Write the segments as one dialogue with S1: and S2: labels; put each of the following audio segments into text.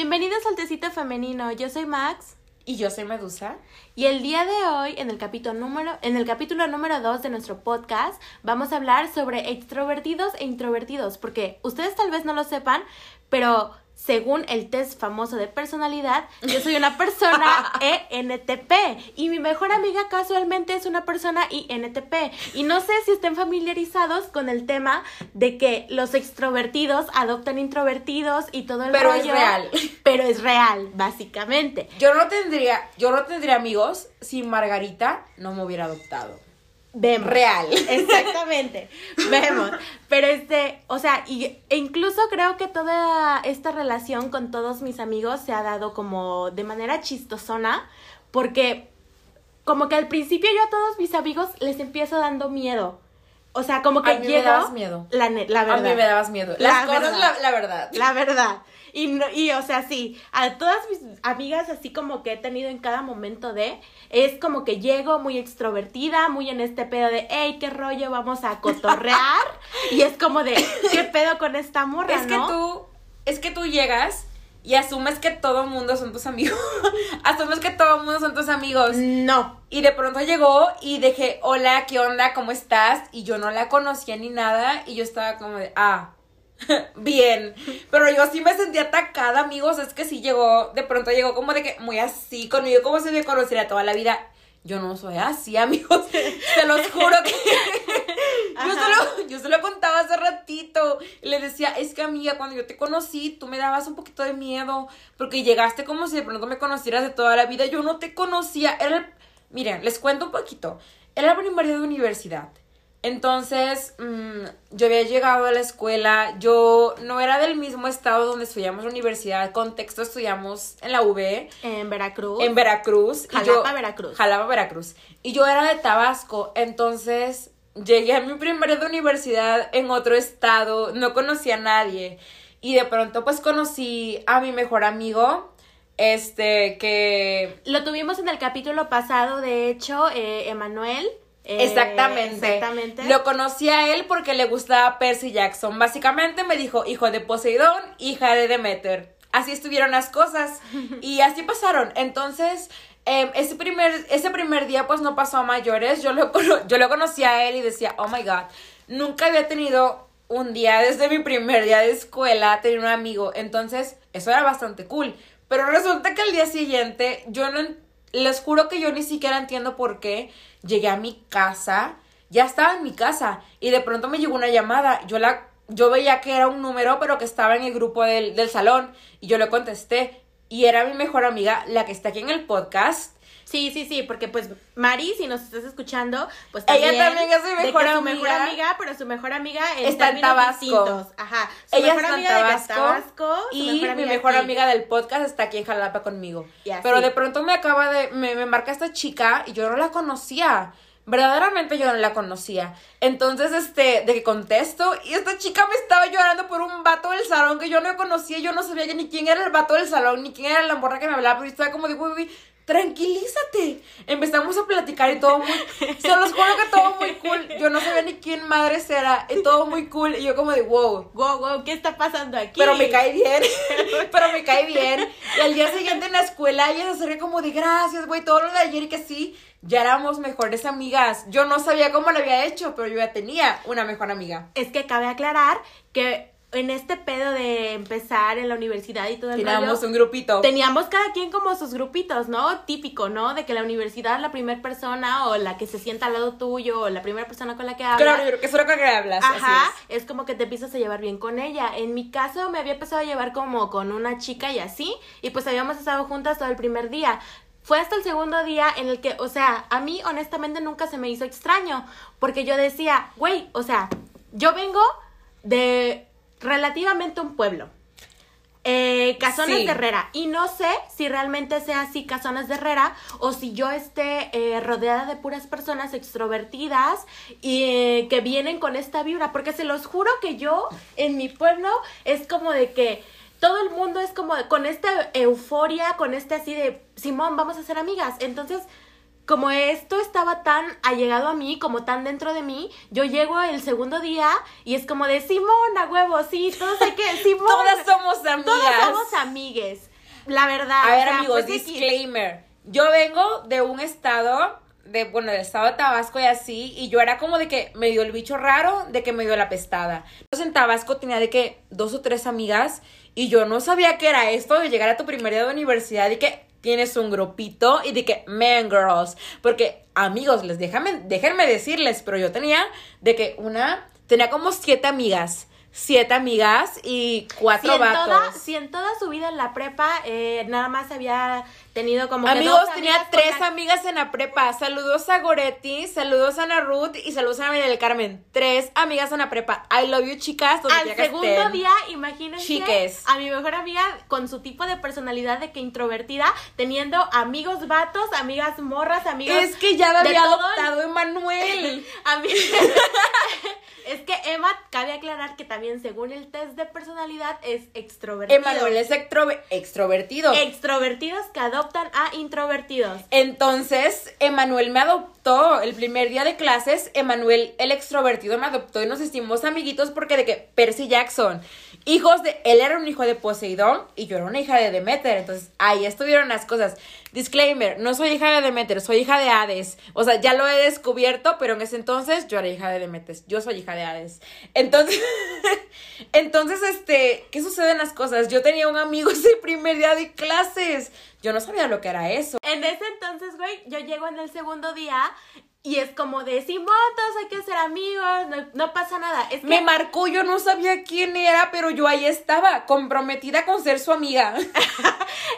S1: Bienvenidos al Tecito Femenino, yo soy Max.
S2: Y yo soy Medusa.
S1: Y el día de hoy, en el capítulo número, en el capítulo número 2 de nuestro podcast, vamos a hablar sobre extrovertidos e introvertidos, porque ustedes tal vez no lo sepan, pero según el test famoso de personalidad, yo soy una persona ENTP y mi mejor amiga casualmente es una persona INTP. Y no sé si estén familiarizados con el tema de que los extrovertidos adoptan introvertidos y todo el
S2: Pero
S1: rollo.
S2: es real.
S1: Pero es real, básicamente.
S2: Yo no tendría, yo no tendría amigos si Margarita no me hubiera adoptado.
S1: Vemos.
S2: Real.
S1: Exactamente. Vemos. Pero este, o sea, y, e incluso creo que toda esta relación con todos mis amigos se ha dado como de manera chistosona, porque como que al principio yo a todos mis amigos les empiezo dando miedo. O sea, como que
S2: A mí me dabas miedo.
S1: La, la
S2: A
S1: verdad.
S2: mí me dabas miedo.
S1: La
S2: Las cosas,
S1: verdad.
S2: la, la verdad.
S1: La verdad. Y, no- y, o sea, sí, a todas mis amigas, así como que he tenido en cada momento de, es como que llego muy extrovertida, muy en este pedo de, hey, qué rollo, vamos a cotorrear. y es como de, ¿qué pedo con esta morra,
S2: Es que tú, es que tú llegas y asumes que todo mundo son tus amigos. asumes que todo mundo son tus amigos.
S1: No.
S2: Y de pronto llegó y dije, hola, ¿qué onda? ¿Cómo estás? Y yo no la conocía ni nada. Y yo estaba como de, ah, bien. Pero yo sí me sentí atacada, amigos. Es que sí llegó, de pronto llegó como de que muy así conmigo, como si me conociera toda la vida. Yo no soy así, amigos. Te los juro que. yo, solo, yo se lo contaba hace ratito. Le decía, es que amiga, cuando yo te conocí, tú me dabas un poquito de miedo. Porque llegaste como si de pronto me conocieras de toda la vida. Yo no te conocía. Era el- Miren, les cuento un poquito. Era el primer día de universidad. Entonces, mm, yo había llegado a la escuela, yo no era del mismo estado donde estudiamos la universidad, contexto estudiamos en la UB,
S1: En Veracruz.
S2: en Veracruz. y
S1: Jalapa,
S2: yo-
S1: Veracruz.
S2: Jalapa, Veracruz. Y yo era de Tabasco, entonces llegué a mi primer de universidad en otro estado, no conocía a nadie. Y de pronto pues conocí a mi mejor amigo, este, que...
S1: Lo tuvimos en el capítulo pasado, de hecho, eh, Emanuel. Eh,
S2: Exactamente.
S1: Exactamente.
S2: Lo conocí a él porque le gustaba Percy Jackson. Básicamente me dijo hijo de Poseidón, hija de Demeter. Así estuvieron las cosas. Y así pasaron. Entonces, eh, ese, primer, ese primer día pues no pasó a mayores. Yo lo, yo lo conocí a él y decía, oh my god, nunca había tenido un día desde mi primer día de escuela tener un amigo. Entonces, eso era bastante cool. Pero resulta que al día siguiente, yo no, les juro que yo ni siquiera entiendo por qué llegué a mi casa, ya estaba en mi casa y de pronto me llegó una llamada. Yo la, yo veía que era un número, pero que estaba en el grupo del, del salón y yo le contesté y era mi mejor amiga, la que está aquí en el podcast.
S1: Sí, sí, sí, porque pues Mari, si nos estás escuchando, pues
S2: Ella
S1: también,
S2: también es mi
S1: de
S2: mejor
S1: su
S2: amiga.
S1: mejor amiga, pero su mejor amiga en
S2: Está en Tabasco.
S1: distintos. Ajá. Su
S2: Ella
S1: mejor
S2: está en
S1: amiga de
S2: Tabasco, y mi
S1: amiga
S2: mejor
S1: aquí.
S2: amiga del podcast está aquí en Jalapa conmigo. Pero de pronto me acaba de, me, me marca esta chica y yo no la conocía. Verdaderamente yo no la conocía. Entonces, este, de que contesto, y esta chica me estaba llorando por un vato del salón que yo no conocía, yo no sabía ni quién era el vato del salón, ni quién era la morra que me hablaba, pero yo estaba como de, uy, uy, tranquilízate. Empezamos a platicar y todo muy, se los juro que todo muy cool. Yo no sabía ni quién madres era, y todo muy cool, y yo como de, wow.
S1: Wow, wow, ¿qué está pasando aquí?
S2: Pero me cae bien, pero me cae bien. Y al día siguiente en la escuela ella se acerca como de gracias, güey, todo lo de ayer y que sí, ya éramos mejores amigas. Yo no sabía cómo lo había hecho, pero yo ya tenía una mejor amiga.
S1: Es que cabe aclarar que en este pedo de empezar en la universidad y todo el
S2: Teníamos
S1: rollo,
S2: un grupito.
S1: Teníamos cada quien como sus grupitos, ¿no? Típico, ¿no? De que la universidad la primera persona o la que se sienta al lado tuyo o la primera persona con la que hablas.
S2: Claro, que es lo que hablas. así
S1: Ajá,
S2: es.
S1: es. como que te empiezas a llevar bien con ella. En mi caso me había empezado a llevar como con una chica y así, y pues habíamos estado juntas todo el primer día. Fue hasta el segundo día en el que, o sea, a mí honestamente nunca se me hizo extraño, porque yo decía, güey, o sea, yo vengo de relativamente un pueblo. Eh, Casones
S2: Sí.
S1: de Herrera. Y no sé si realmente sea así Casones de Herrera o si yo esté eh, rodeada de puras personas extrovertidas y eh, que vienen con esta vibra. Porque se los juro que yo en mi pueblo es como de que todo el mundo es como con esta euforia, con este así de Simón, vamos a ser amigas. Entonces, como esto estaba tan allegado a mí, como tan dentro de mí, yo llego el segundo día y es como de Simón, a huevo, sí, todos hay que, Simón.
S2: Todas somos amigas.
S1: Todas somos amigues. La verdad.
S2: A ver,
S1: o sea,
S2: amigos,
S1: pues,
S2: disclaimer. Yo vengo de un estado, de, bueno, del estado de Tabasco y así, y yo era como de que me dio el bicho raro, de que me dio la pestada. Entonces en Tabasco tenía de que dos o tres amigas, y yo no sabía qué era esto de llegar a tu primer día de universidad y que tienes un grupito y de que man girls, porque amigos, les déjame, déjenme decirles, pero yo tenía de que una, tenía como siete amigas. Siete amigas y cuatro
S1: si en,
S2: vatos.
S1: toda, si en toda su vida en la prepa eh, nada más había tenido como que
S2: Amigos,
S1: dos
S2: tenía
S1: amigas
S2: tres amigas en la prepa. Saludos a Goretti, saludos a Ana Ruth y saludos a María del Carmen. Tres amigas en la prepa. I love you, chicas.
S1: Al
S2: que
S1: segundo
S2: estén.
S1: día, imagínense
S2: Chiques.
S1: a mi mejor amiga con su tipo de personalidad de que introvertida, teniendo amigos vatos, amigas morras, amigos.
S2: Es que ya
S1: de
S2: había adoptado Emanuel.
S1: Es que Emma, cabe aclarar que también según el test de personalidad es extrovertido.
S2: Emanuel es extrove- extrovertido.
S1: Extrovertidos que adoptan a introvertidos.
S2: Entonces, Emanuel me adoptó el primer día de clases. Emanuel, el extrovertido, me adoptó y nos hicimos amiguitos porque de que Percy Jackson, hijos de. Él era un hijo de Poseidón y yo era una hija de Demeter. Entonces, ahí estuvieron las cosas. Disclaimer: no soy hija de Demeter, soy hija de Hades. O sea, ya lo he descubierto, pero en ese entonces yo era hija de Demeter. Yo soy hija de Hades. Entonces, entonces, este, ¿qué suceden las cosas? Yo tenía un amigo ese primer día de clases. Yo no sabía lo que era eso.
S1: En ese entonces, güey, yo llego en el segundo día y es como de Simón, todos hay que ser amigos, no, no pasa nada. Es que
S2: Me marcó, yo no sabía quién era, pero yo ahí estaba, comprometida con ser su amiga.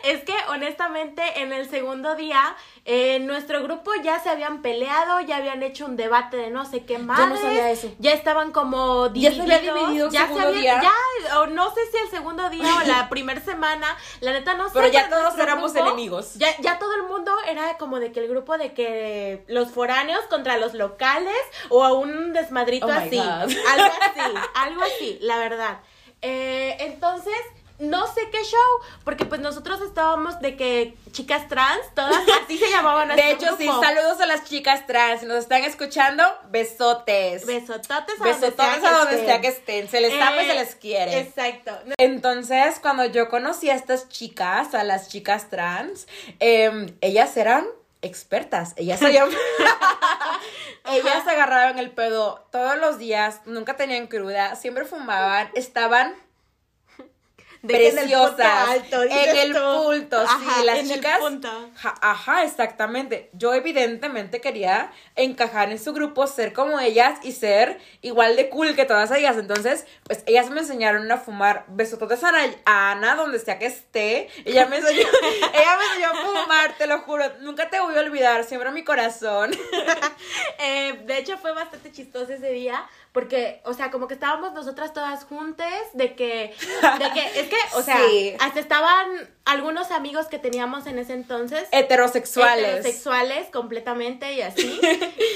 S1: Es que honestamente en el segundo día eh, nuestro grupo ya se habían peleado, ya habían hecho un debate de no sé qué más.
S2: no sabía eso.
S1: Ya estaban como
S2: Ya
S1: divididos.
S2: se había dividido el
S1: ya
S2: segundo
S1: había-
S2: día.
S1: ya, o no sé si el segundo día o la primera semana, la neta no sé.
S2: Pero ya todos éramos enemigos.
S1: Ya, ya todo el mundo era como de que el grupo de que los foráneos contra los locales o a un desmadrito
S2: Oh
S1: así. Algo así, algo así, la verdad. Eh, entonces, no sé qué show, porque pues nosotros estábamos de que chicas trans, todas así se llamaban
S2: De
S1: nuestro
S2: hecho, sí, saludos a las chicas trans. Si nos están escuchando, besotes.
S1: Besototes a donde
S2: Besototes
S1: sea
S2: a donde sea que estén. Se les ama y se
S1: Eh,
S2: les quiere.
S1: Exacto.
S2: Entonces, cuando yo conocí a estas chicas, a las chicas trans, em, ellas eran expertas. Ellas se llaman- Ellas se agarraban el pedo todos los días, nunca tenían cruda, siempre fumaban, estaban
S1: Que en el punto
S2: sí,
S1: Ajá,
S2: las chicas. ajá, exactamente. Yo evidentemente quería encajar en su grupo, ser como ellas y ser igual de cool que todas ellas. Entonces, pues ellas me enseñaron a fumar besototes a Ana, a Ana donde sea que esté. Ella me enseñó, ella me enseñó a fumar, te lo juro. Nunca te voy a olvidar, siempre en mi corazón.
S1: Eh, de hecho, fue bastante chistoso ese día. Porque, o sea, como que estábamos nosotras todas juntas, de que, de que, es que, o sea,
S2: Sí.
S1: hasta estaban algunos amigos que teníamos en ese entonces.
S2: Heterosexuales.
S1: Heterosexuales completamente y así.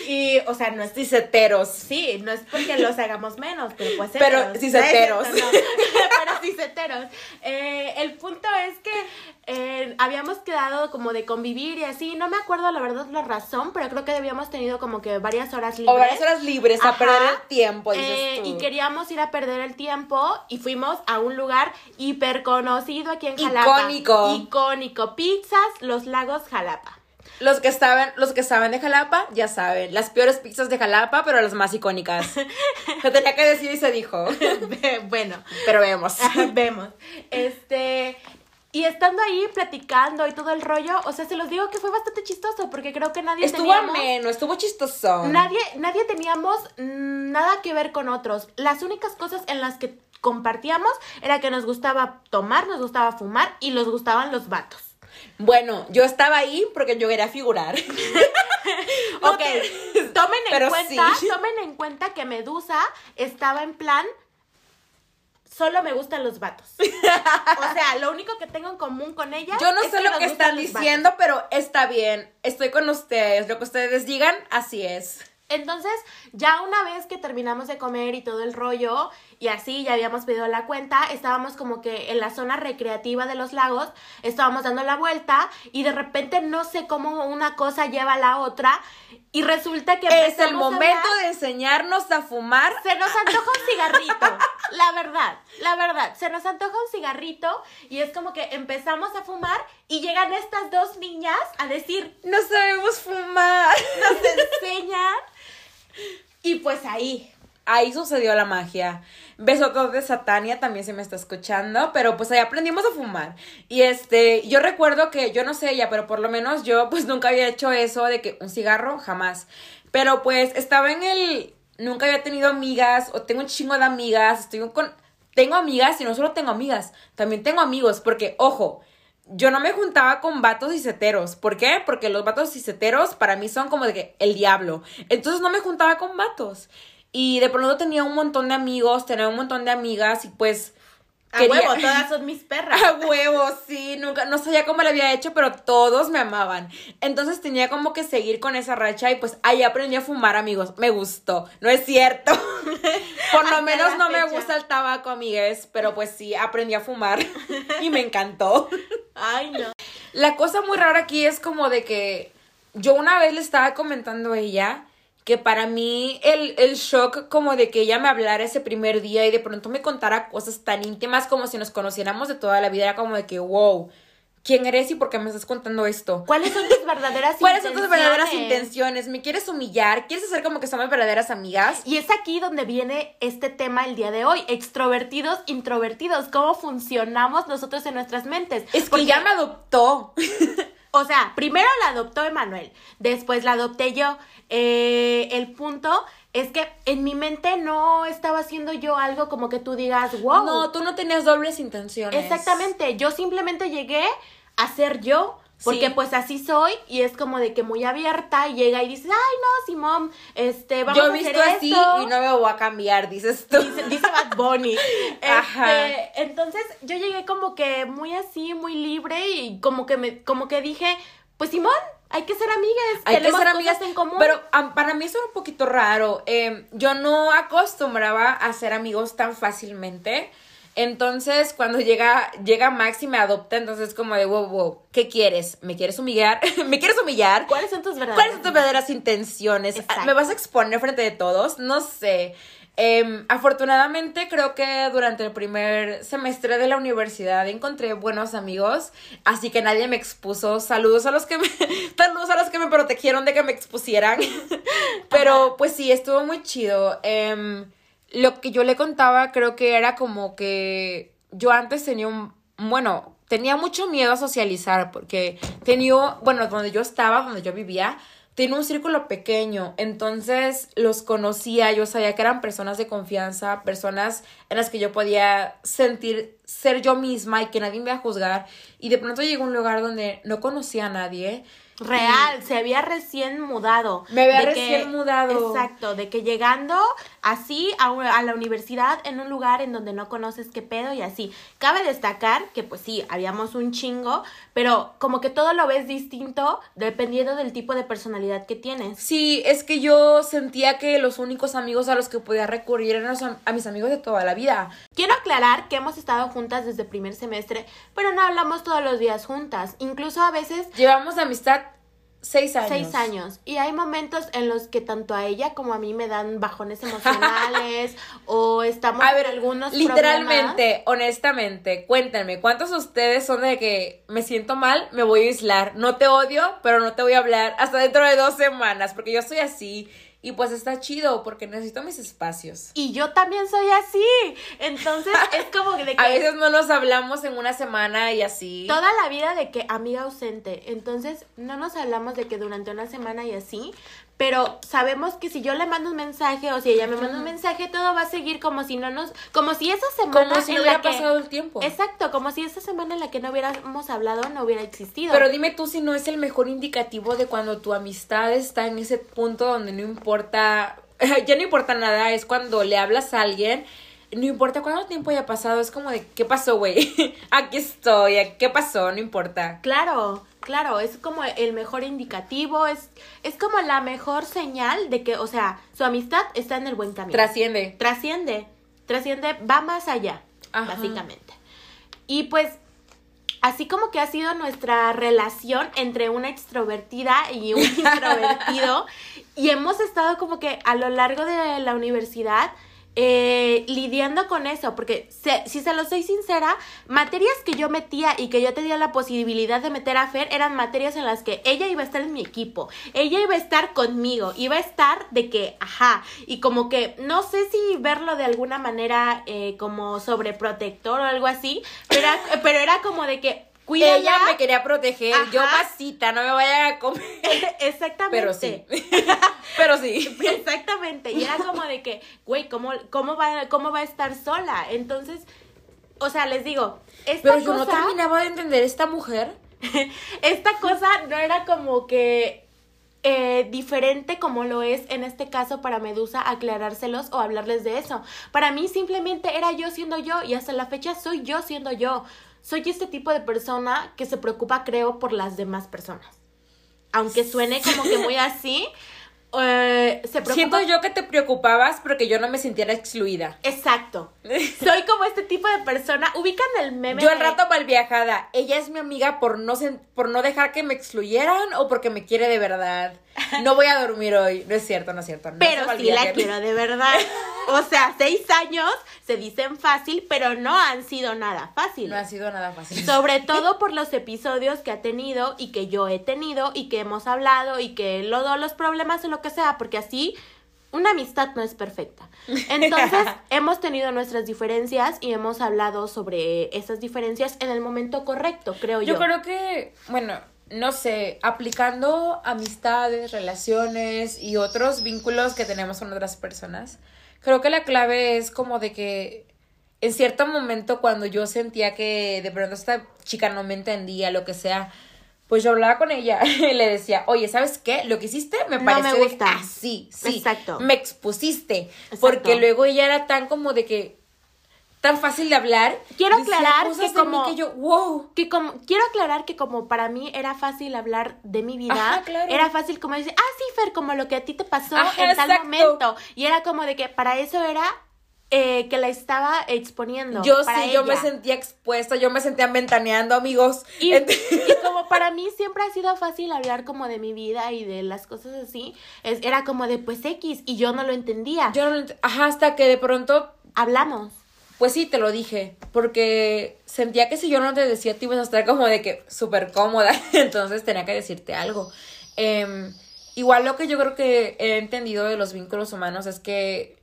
S1: Y, o sea, no es
S2: Ciseteros.
S1: Sí, no es porque los hagamos menos, pero pues
S2: Pero
S1: heteros.
S2: ciseteros.
S1: No no. pero ciseteros. Eh, el punto es que eh, habíamos quedado como de convivir y así. No me acuerdo la verdad la razón, pero creo que habíamos tenido como que varias horas libres.
S2: O varias horas libres a
S1: Ajá.
S2: perder el tiempo, dices
S1: Eh,
S2: tú.
S1: y queríamos ir a perder el tiempo y fuimos a un lugar hiper conocido aquí en Jalapa.
S2: Icónico.
S1: Icónico. Pizzas, Los Lagos, Jalapa.
S2: Los que saben, los que saben de Jalapa, ya saben. Las peores pizzas de Jalapa, pero las más icónicas. Se tenía que decir y se dijo.
S1: bueno,
S2: Pero vemos.
S1: vemos. Este. Y estando ahí platicando y todo el rollo, o sea, se los digo que fue bastante chistoso porque creo que nadie
S2: Estuvo
S1: teníamos.
S2: ameno, estuvo chistoso.
S1: Nadie, nadie teníamos mm, nada que ver con otros. Las únicas cosas en las que compartíamos era que nos gustaba tomar, nos gustaba fumar y nos gustaban los vatos.
S2: Bueno, yo estaba ahí porque yo quería figurar. No
S1: ok, tomen en cuenta,
S2: sí.
S1: tomen en cuenta que Medusa estaba en plan solo me gustan los vatos. O sea, lo único que tengo en común con ella
S2: Yo no
S1: es
S2: sé lo que están
S1: vatos.
S2: diciendo, pero está bien. Estoy con ustedes. Lo que ustedes digan, así es.
S1: Entonces, ya una vez que terminamos de comer y todo el rollo, y así ya habíamos pedido la cuenta, estábamos como que en la zona recreativa de los lagos, estábamos dando la vuelta y de repente no sé cómo una cosa lleva a la otra y resulta que
S2: Es el momento de enseñarnos a fumar.
S1: se nos antoja un cigarrito, la verdad, la verdad, se nos antoja un cigarrito y es como que empezamos a fumar y llegan estas dos niñas a decir,
S2: No sabemos fumar.
S1: nos enseñan y pues ahí,
S2: Ahí sucedió la magia. Besotos de Satania también se me está escuchando, pero pues ahí aprendimos a fumar. Y este, yo recuerdo que, yo no sé ella, pero por lo menos yo pues nunca había hecho eso de que un cigarro, jamás. Pero pues estaba en el, nunca había tenido amigas, o tengo un chingo de amigas, estoy con, tengo amigas y no solo tengo amigas, también tengo amigos, porque ojo, yo no me juntaba con vatos y ceteros. ¿Por qué? Porque los vatos y ceteros para mí son como de que el diablo. Entonces no me juntaba con vatos. Y de pronto tenía un montón de amigos, tenía un montón de amigas y pues...
S1: a
S2: quería-
S1: huevo, todas son mis perras.
S2: A huevo, sí, nunca, no sabía cómo le había hecho, pero todos me amaban. Entonces tenía como que seguir con esa racha y pues ahí aprendí a fumar, amigos. Me gustó, no es cierto. Por lo menos no me gusta el tabaco, amigues, pero pues sí, aprendí a fumar y me encantó.
S1: Ay, no.
S2: La cosa muy rara aquí es como de que yo una vez le estaba comentando a ella que para mí el, el shock como de que ella me hablara ese primer día y de pronto me contara cosas tan íntimas como si nos conociéramos de toda la vida era como de que wow, ¿quién eres y por qué me estás contando esto?
S1: ¿Cuáles son tus verdaderas
S2: ¿Cuáles son tus verdaderas
S1: intenciones?
S2: intenciones? ¿Me quieres humillar? ¿Quieres hacer como que somos verdaderas amigas?
S1: Y es aquí donde viene este tema el día de hoy, extrovertidos, introvertidos, cómo funcionamos nosotros en nuestras mentes.
S2: Es que
S1: Porque,
S2: ya me adoptó.
S1: O sea, primero la adoptó Emanuel, después la adopté yo. Eh, el punto es que en mi mente no estaba haciendo yo algo como que tú digas, wow.
S2: No, tú no tenías dobles intenciones.
S1: Exactamente, yo simplemente llegué a ser yo, porque
S2: Sí.
S1: pues así soy y es como de que muy abierta y llega y dices, ay no, Simón, este, vamos
S2: Yo
S1: a
S2: he
S1: hacer
S2: visto así
S1: esto".
S2: y no me voy a cambiar, dices tú.
S1: Dice, dice Bad Bunny.
S2: Ajá.
S1: Este, entonces yo llegué como que muy así, muy libre y como que me, como que dije, pues Simón, hay que ser amigas,
S2: Hay que ser amigas
S1: en común.
S2: Pero para mí eso era un poquito raro. Eh, yo no acostumbraba a ser amigos tan fácilmente. Entonces, cuando llega, llega Max y me adopta, entonces como de, wow, wow, ¿qué quieres? ¿Me quieres humillar? ¿Me quieres humillar?
S1: ¿Cuáles son tus verdaderas?
S2: ¿Cuáles son tus verdaderas intenciones?
S1: Exacto.
S2: ¿Me vas a exponer frente de todos? No sé. Em, afortunadamente creo que durante el primer semestre de la universidad encontré buenos amigos, así que nadie me expuso. Saludos a los que me, saludos a los que me protegieron de que me expusieran. Pero pues sí, estuvo muy chido. Em, lo que yo le contaba creo que era como que yo antes tenía un, bueno, tenía mucho miedo a socializar porque tenía, bueno, donde yo estaba, donde yo vivía, tenía un círculo pequeño, entonces los conocía, yo sabía que eran personas de confianza, personas en las que yo podía sentir ser yo misma y que nadie me iba a juzgar y de pronto llegué a un lugar donde no conocía a nadie.
S1: Real, se había recién mudado.
S2: Me había recién mudado.
S1: Exacto, de que llegando así a, a la universidad en un lugar en donde no conoces qué pedo y así. Cabe destacar que pues sí, habíamos un chingo, pero como que todo lo ves distinto dependiendo del tipo de personalidad que tienes.
S2: Sí, es que yo sentía que los únicos amigos a los que podía recurrir eran am- a mis amigos de toda la vida.
S1: Quiero aclarar que hemos estado juntas desde primer semestre, pero no hablamos todos los días juntas. Incluso a veces
S2: Llevamos amistad seis años.
S1: Seis años. Y hay momentos en los que tanto a ella como a mí me dan bajones emocionales o estamos
S2: A ver,
S1: algunos
S2: literalmente, honestamente, cuéntenme, ¿cuántos de ustedes son de que me siento mal, me voy a aislar? No te odio, pero no te voy a hablar hasta dentro de dos semanas, porque yo soy así. Y pues está chido, porque necesito mis espacios.
S1: Y yo también soy así. Entonces es como de que
S2: A veces no nos hablamos en una semana y así.
S1: toda la vida de que amiga ausente. Entonces no nos hablamos de que durante una semana y así. Pero sabemos que si yo le mando un mensaje o si ella me manda un mensaje, todo va a seguir como si no nos. Como si esa semana.
S2: Como si no
S1: la
S2: hubiera
S1: que-
S2: pasado el tiempo.
S1: Exacto, como si esa semana en la que no hubiéramos hablado no hubiera existido.
S2: Pero dime tú si no es el mejor indicativo de cuando tu amistad está en ese punto donde no importa, ya no importa nada, es cuando le hablas a alguien, no importa cuánto tiempo haya pasado, es como de, ¿qué pasó, güey? Aquí estoy, ¿qué pasó? No importa.
S1: Claro, Claro, es como el mejor indicativo, es, es como la mejor señal de que, o sea, su amistad está en el buen camino.
S2: Trasciende.
S1: Trasciende, trasciende, va más allá,
S2: Ajá.
S1: básicamente. Y pues, así como que ha sido nuestra relación entre una extrovertida y un introvertido, y hemos estado como que a lo largo de la universidad eh, lidiando con eso, porque si se lo soy sincera, materias que yo metía y que yo tenía la posibilidad de meter a Fer eran materias en las que ella iba a estar en mi equipo, ella iba a estar conmigo, iba a estar de que, ajá, y como que no sé si verlo de alguna manera eh, como sobreprotector o algo así, pero era como de que cuídala.
S2: Ella me quería proteger. Yo
S1: Ajá.
S2: masita, no me vayan a comer.
S1: Exactamente.
S2: Pero sí. Pero sí.
S1: Exactamente. Y era como de que, güey, ¿cómo, cómo, va, ¿cómo va a estar sola? Entonces, o sea, les digo, esta
S2: Pero yo no
S1: cosa,
S2: terminaba de entender esta mujer.
S1: esta cosa no era como que eh, diferente como lo es en este caso para Medusa aclarárselos o hablarles de eso. Para mí simplemente era yo siendo yo y hasta la fecha soy yo siendo yo. Soy este tipo de persona que se preocupa, creo, por las demás personas. Aunque suene como que muy así, eh, se preocupa
S2: Siento yo que te preocupabas porque yo no me sintiera excluida.
S1: Exacto. Soy como este tipo de persona. Ubican el meme.
S2: Yo al
S1: de-
S2: rato mal viajada. Ella es mi amiga por no sen- por no dejar que me excluyeran o porque me quiere de verdad. No voy a dormir hoy. No es cierto, no es cierto. No
S1: Pero sí la quiero de verdad. O sea, seis años se dicen fácil, pero no han sido nada fácil.
S2: No ha sido nada fácil.
S1: Sobre todo por los episodios que ha tenido y que yo he tenido y que hemos hablado y que lo, los problemas o lo que sea, porque así una amistad no es perfecta. Entonces, hemos tenido nuestras diferencias y hemos hablado sobre esas diferencias en el momento correcto, creo yo.
S2: Yo creo que, bueno, no sé, aplicando amistades, relaciones y otros vínculos que tenemos con otras personas, creo que la clave es como de que en cierto momento cuando yo sentía que de pronto esta chica no me entendía, lo que sea, pues yo hablaba con ella y le decía, oye, ¿sabes qué? Lo que hiciste me
S1: No
S2: pareció
S1: me
S2: de-
S1: gusta.
S2: ah, sí, sí.
S1: Exacto.
S2: Me expusiste.
S1: Exacto.
S2: Porque luego ella era tan como de que, tan fácil de hablar.
S1: Quiero aclarar que como-
S2: que yo, wow.
S1: que como quiero aclarar que como para mí era fácil hablar de mi vida,
S2: Ajá, claro.
S1: era fácil como decir, ah, sí, Fer, como lo que a ti te pasó
S2: Ajá,
S1: en tal momento. Y era como de que para eso era eh, que la estaba exponiendo.
S2: Yo sí, yo me sentía expuesta, yo me sentía ventaneando, amigos.
S1: Y, como para mí siempre ha sido fácil hablar como de mi vida y de las cosas así, es, era como de pues X y yo no lo entendía.
S2: yo no lo ent- Ajá, hasta que de pronto,
S1: Hablamos.
S2: Pues sí, te lo dije. Porque sentía que si yo no te decía, te ibas a estar como de que súper cómoda. Entonces tenía que decirte algo. Em, igual lo que yo creo que he entendido de los vínculos humanos es que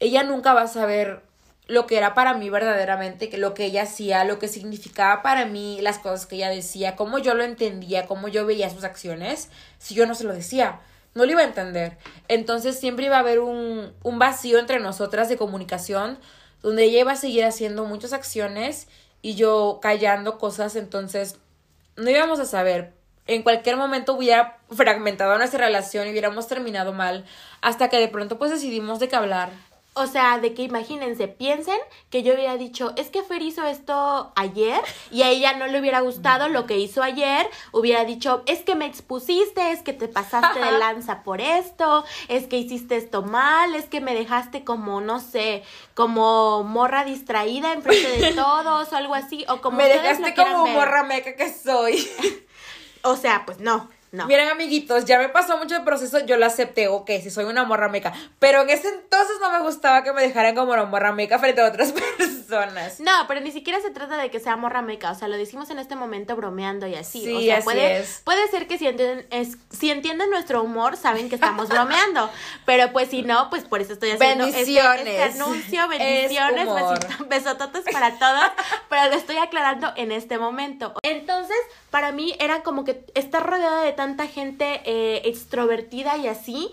S2: ella nunca va a saber lo que era para mí verdaderamente, lo que ella hacía, lo que significaba para mí, las cosas que ella decía, cómo yo lo entendía, cómo yo veía sus acciones, si yo no se lo decía. No lo iba a entender. Entonces siempre iba a haber un, un vacío entre nosotras de comunicación, donde ella iba a seguir haciendo muchas acciones y yo callando cosas, entonces no íbamos a saber. En cualquier momento hubiera fragmentado nuestra relación y hubiéramos terminado mal, hasta que de pronto pues decidimos de qué hablar.
S1: O sea, de que imagínense, piensen que yo hubiera dicho, es que Fer hizo esto ayer y a ella no le hubiera gustado lo que hizo ayer, hubiera dicho, es que me expusiste, es que te pasaste de lanza por esto, es que hiciste esto mal, es que me dejaste como, no sé, como morra distraída enfrente de todos o algo así, o como
S2: Me dejaste como
S1: ver.
S2: morra meca que soy.
S1: O sea, pues no, no.
S2: Miren, amiguitos, ya me pasó mucho el proceso, yo lo acepté, ok, si soy una morra meca. Pero en ese entonces no me gustaba que me dejaran como una morra meca frente a otras personas.
S1: No, pero ni siquiera se trata de que sea morra meca, o sea, lo decimos en este momento bromeando y así.
S2: Sí,
S1: o sea,
S2: así
S1: puede,
S2: es.
S1: puede ser que si entienden, es, si entienden nuestro humor, saben que estamos bromeando. pero pues si no, pues por eso estoy haciendo este-
S2: Bendiciones.
S1: Este, anuncio,
S2: Es
S1: bendiciones, besito- besototes para todos, pero lo estoy aclarando en este momento. Entonces, para mí era como que estar rodeada de tanta gente eh, extrovertida y así.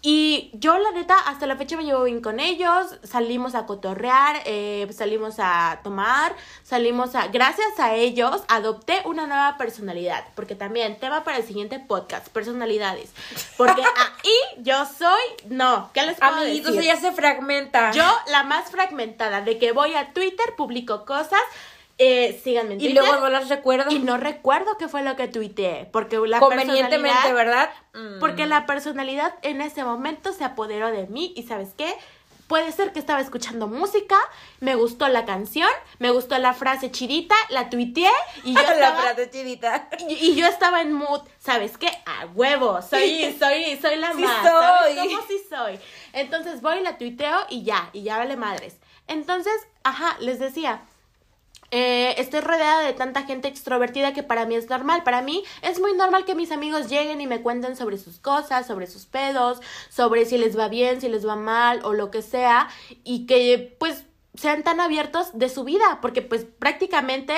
S1: Y yo, la neta, hasta la fecha me llevo bien con ellos. Salimos a cotorrear, eh, salimos a tomar, salimos a. Gracias a ellos, adopté una nueva personalidad. Porque también, tema para el siguiente podcast: personalidades. Porque ahí yo soy. No, ¿qué les puedo
S2: Amiguitos,
S1: decir?
S2: ella se fragmenta.
S1: Yo, la más fragmentada, de que voy a Twitter, publico cosas Eh, síganme en
S2: Y luego no las recuerdo.
S1: Y no recuerdo qué fue lo que tuiteé, porque la
S2: Convenientemente,
S1: personalidad-
S2: ¿verdad? Mm.
S1: Porque la personalidad en ese momento se apoderó de mí y ¿sabes qué? Puede ser que estaba escuchando música, me gustó la canción, me gustó la frase chidita, la tuiteé y yo
S2: la
S1: estaba,
S2: frase chidita.
S1: y, y yo estaba en mood, ¿sabes qué? A huevo, soy, soy, soy la
S2: Sí
S1: más,
S2: soy.
S1: ¿sabes cómo sí soy? Entonces voy, la tuiteo y ya, y ya vale madres. Entonces, ajá, les decía, eh, estoy rodeada de tanta gente extrovertida que para mí es normal. Para mí es muy normal que mis amigos lleguen y me cuenten sobre sus cosas, sobre sus pedos, sobre si les va bien, si les va mal o lo que sea. Y que pues sean tan abiertos de su vida. Porque pues prácticamente,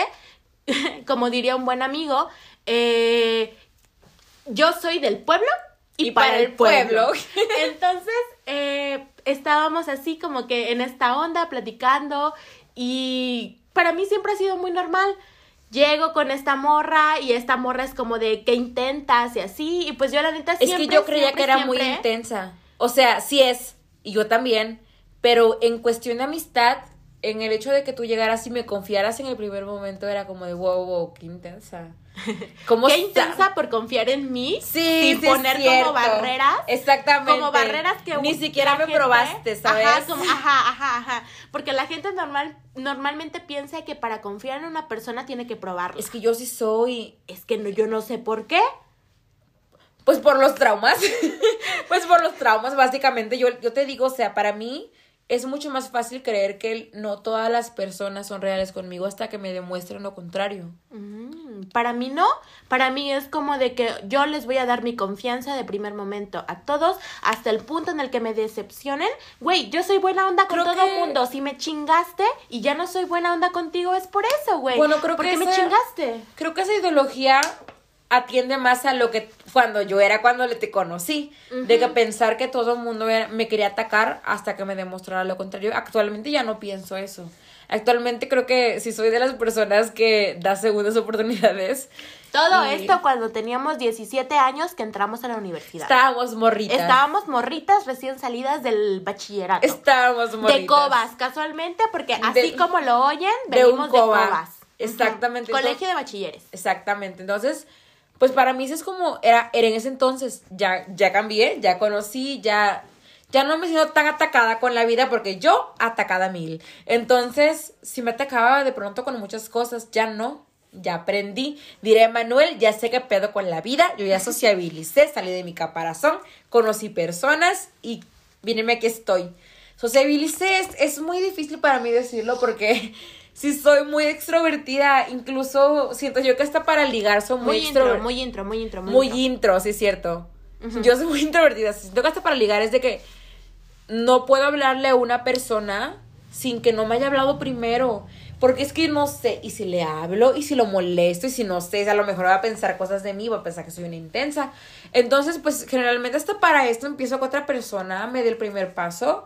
S1: como diría un buen amigo, eh, yo soy del pueblo y, para, el pueblo. Entonces, eh, estábamos así como que en esta onda platicando y para mí siempre ha sido muy normal. Llego con esta morra y esta morra es como de ¿qué intentas? y así. Y pues yo la neta
S2: Es
S1: siempre
S2: que yo creía
S1: siempre,
S2: que era muy intensa. O sea, sí es, y yo también, pero en cuestión de amistad, en el hecho de que tú llegaras y me confiaras en el primer momento, era como de wow, wow, qué intensa. ¿Cómo
S1: Qué
S2: sa-
S1: intensa por confiar en mí
S2: Sí,
S1: sin
S2: sí
S1: poner como barreras.
S2: Exactamente.
S1: Como barreras que
S2: Ni siquiera me
S1: gente-
S2: probaste, ¿sabes?
S1: Ajá, como- ajá, ajá, ajá. Porque la gente normal, normalmente piensa que para confiar en una persona tiene que probarlo.
S2: Es que yo sí soy.
S1: Es que no, yo no sé por qué.
S2: Pues por los traumas. pues por los traumas, básicamente. Yo, yo te digo, o sea, para mí es mucho más fácil creer que no todas las personas son reales conmigo hasta que me demuestren lo contrario.
S1: Mm, para mí no, para mí es como de que yo les voy a dar mi confianza de primer momento a todos hasta el punto en el que me decepcionen. Güey, yo soy buena onda con
S2: Creo
S1: todo el
S2: que-
S1: mundo. Si me chingaste y ya no soy buena onda contigo es por eso, güey.
S2: Bueno, creo que
S1: Porque me
S2: esa-
S1: chingaste.
S2: Creo que esa ideología atiende más a lo que cuando yo era cuando le te conocí, de que pensar que todo el mundo era- me quería atacar hasta que me demostrara lo contrario. Actualmente ya no pienso eso. Actualmente creo que si soy de las personas que da segundas oportunidades.
S1: Todo
S2: Y-
S1: esto cuando teníamos 17 años que entramos a la universidad.
S2: Estábamos morritas.
S1: Estábamos morritas recién salidas del bachillerato.
S2: Estábamos morritas.
S1: De Cobas, casualmente, porque así
S2: De-
S1: como lo oyen,
S2: un
S1: venimos de,
S2: Coba.
S1: Cobas.
S2: Exactamente.
S1: Ujú. Colegio
S2: Entonces-
S1: de bachilleres.
S2: Exactamente. Entonces, pues para mí eso es como, era, era en ese entonces, ya, ya cambié, ya conocí, ya, ya no me siento tan atacada con la vida porque yo atacada mil. Entonces, si me atacaba de pronto con muchas cosas, ya no. Ya aprendí, diré Manuel, ya sé qué pedo con la vida, yo ya sociabilicé, salí de mi caparazón, conocí personas y víneme aquí estoy. Sociabilicé es, es muy difícil para mí decirlo porque sí soy muy extrovertida, incluso siento yo que hasta para ligar soy muy,
S1: Muy intro, muy intro, muy intro, muy,
S2: Muy
S1: intro.
S2: intro, sí es cierto. Yo soy muy introvertida. Siento que hasta para ligar es de que no puedo hablarle a una persona sin que no me haya hablado primero. Porque es que no sé, y si le hablo, y si lo molesto, y si no sé, a lo mejor va a pensar cosas de mí, va a pensar que soy una intensa. Entonces, pues generalmente hasta para esto empiezo con otra persona, me dé el primer paso.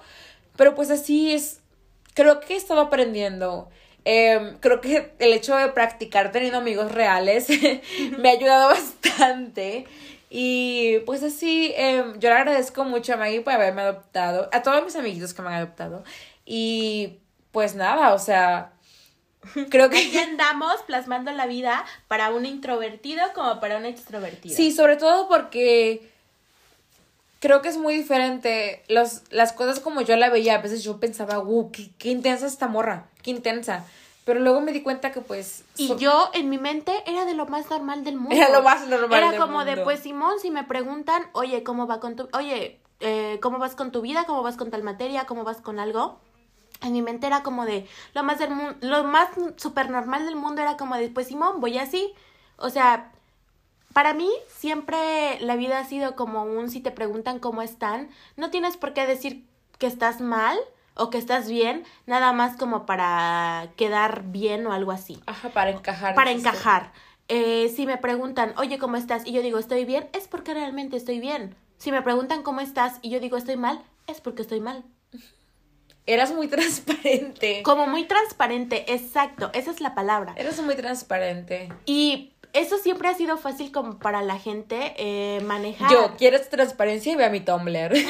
S2: Pero pues así es, creo que he estado aprendiendo. Em, creo que el hecho de practicar teniendo amigos reales me ha ayudado bastante. Y pues así, em, yo le agradezco mucho a Maggie por haberme adoptado, a todos mis amiguitos que me han adoptado. Y pues nada, o sea, creo
S1: Aquí
S2: que...
S1: andamos plasmando la vida para un introvertido como para un extrovertido.
S2: Sí, sobre todo porque creo que es muy diferente. Los, las cosas como yo la veía, a veces yo pensaba, wow, qué, qué intensa esta morra, qué intensa. Pero luego me di cuenta que pues...
S1: Y
S2: so-
S1: yo, en mi mente, era de lo más normal del mundo.
S2: Era lo más normal
S1: Era
S2: del
S1: como de,
S2: mundo.
S1: pues, Simón, si me preguntan, oye, ¿cómo va con tu... Oye, eh, ¿cómo vas con tu vida? ¿Cómo vas con tal materia? ¿Cómo vas con algo? En mi mente era como de, lo más del mundo, lo más súper normal del mundo era como de, pues, Simón, voy así. O sea, para mí siempre la vida ha sido como un si te preguntan cómo están, no tienes por qué decir que estás mal o que estás bien, nada más como para quedar bien o algo así
S2: Ajá, para encajar.
S1: para encajar. Eh, si me preguntan, oye, ¿cómo estás? Y yo digo, estoy bien, es porque realmente estoy bien. Si me preguntan cómo estás y yo digo, estoy mal, es porque estoy mal.
S2: Eras muy transparente.
S1: Como muy transparente, exacto, esa es la palabra.
S2: Eras muy transparente.
S1: Y eso siempre ha sido fácil como para la gente eh, manejar.
S2: Yo, ¿quieres transparencia? Ve a mi Tumblr.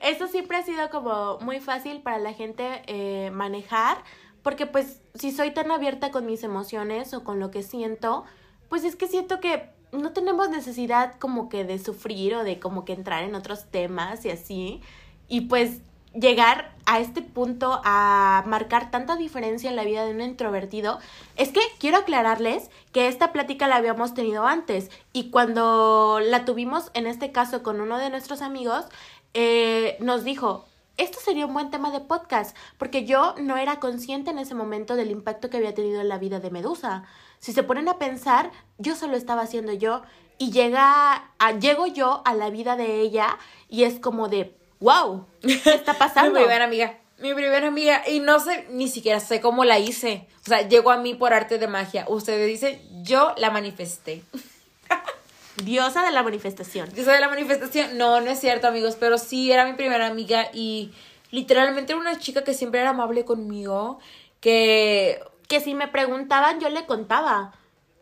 S1: Eso siempre ha sido como muy fácil para la gente eh, manejar porque pues si soy tan abierta con mis emociones o con lo que siento, pues es que siento que no tenemos necesidad como que de sufrir o de como que entrar en otros temas y así. Y pues llegar a este punto a marcar tanta diferencia en la vida de un introvertido, es que quiero aclararles que esta plática la habíamos tenido antes y cuando la tuvimos en este caso con uno de nuestros amigos, eh, nos dijo, esto sería un buen tema de podcast, porque yo no era consciente en ese momento del impacto que había tenido en la vida de Medusa. Si se ponen a pensar, yo solo estaba haciendo yo y llega a, llego yo a la vida de ella y es como de, wow, ¿qué está pasando?
S2: mi primera amiga, mi primera amiga y no sé, ni siquiera sé cómo la hice. O sea, llegó a mí por arte de magia. Ustedes dicen, yo la manifesté.
S1: Diosa de la manifestación.
S2: Diosa de la manifestación. No, no es cierto, amigos, pero sí era mi primera amiga y literalmente era una chica que siempre era amable conmigo, que
S1: que si me preguntaban yo le contaba.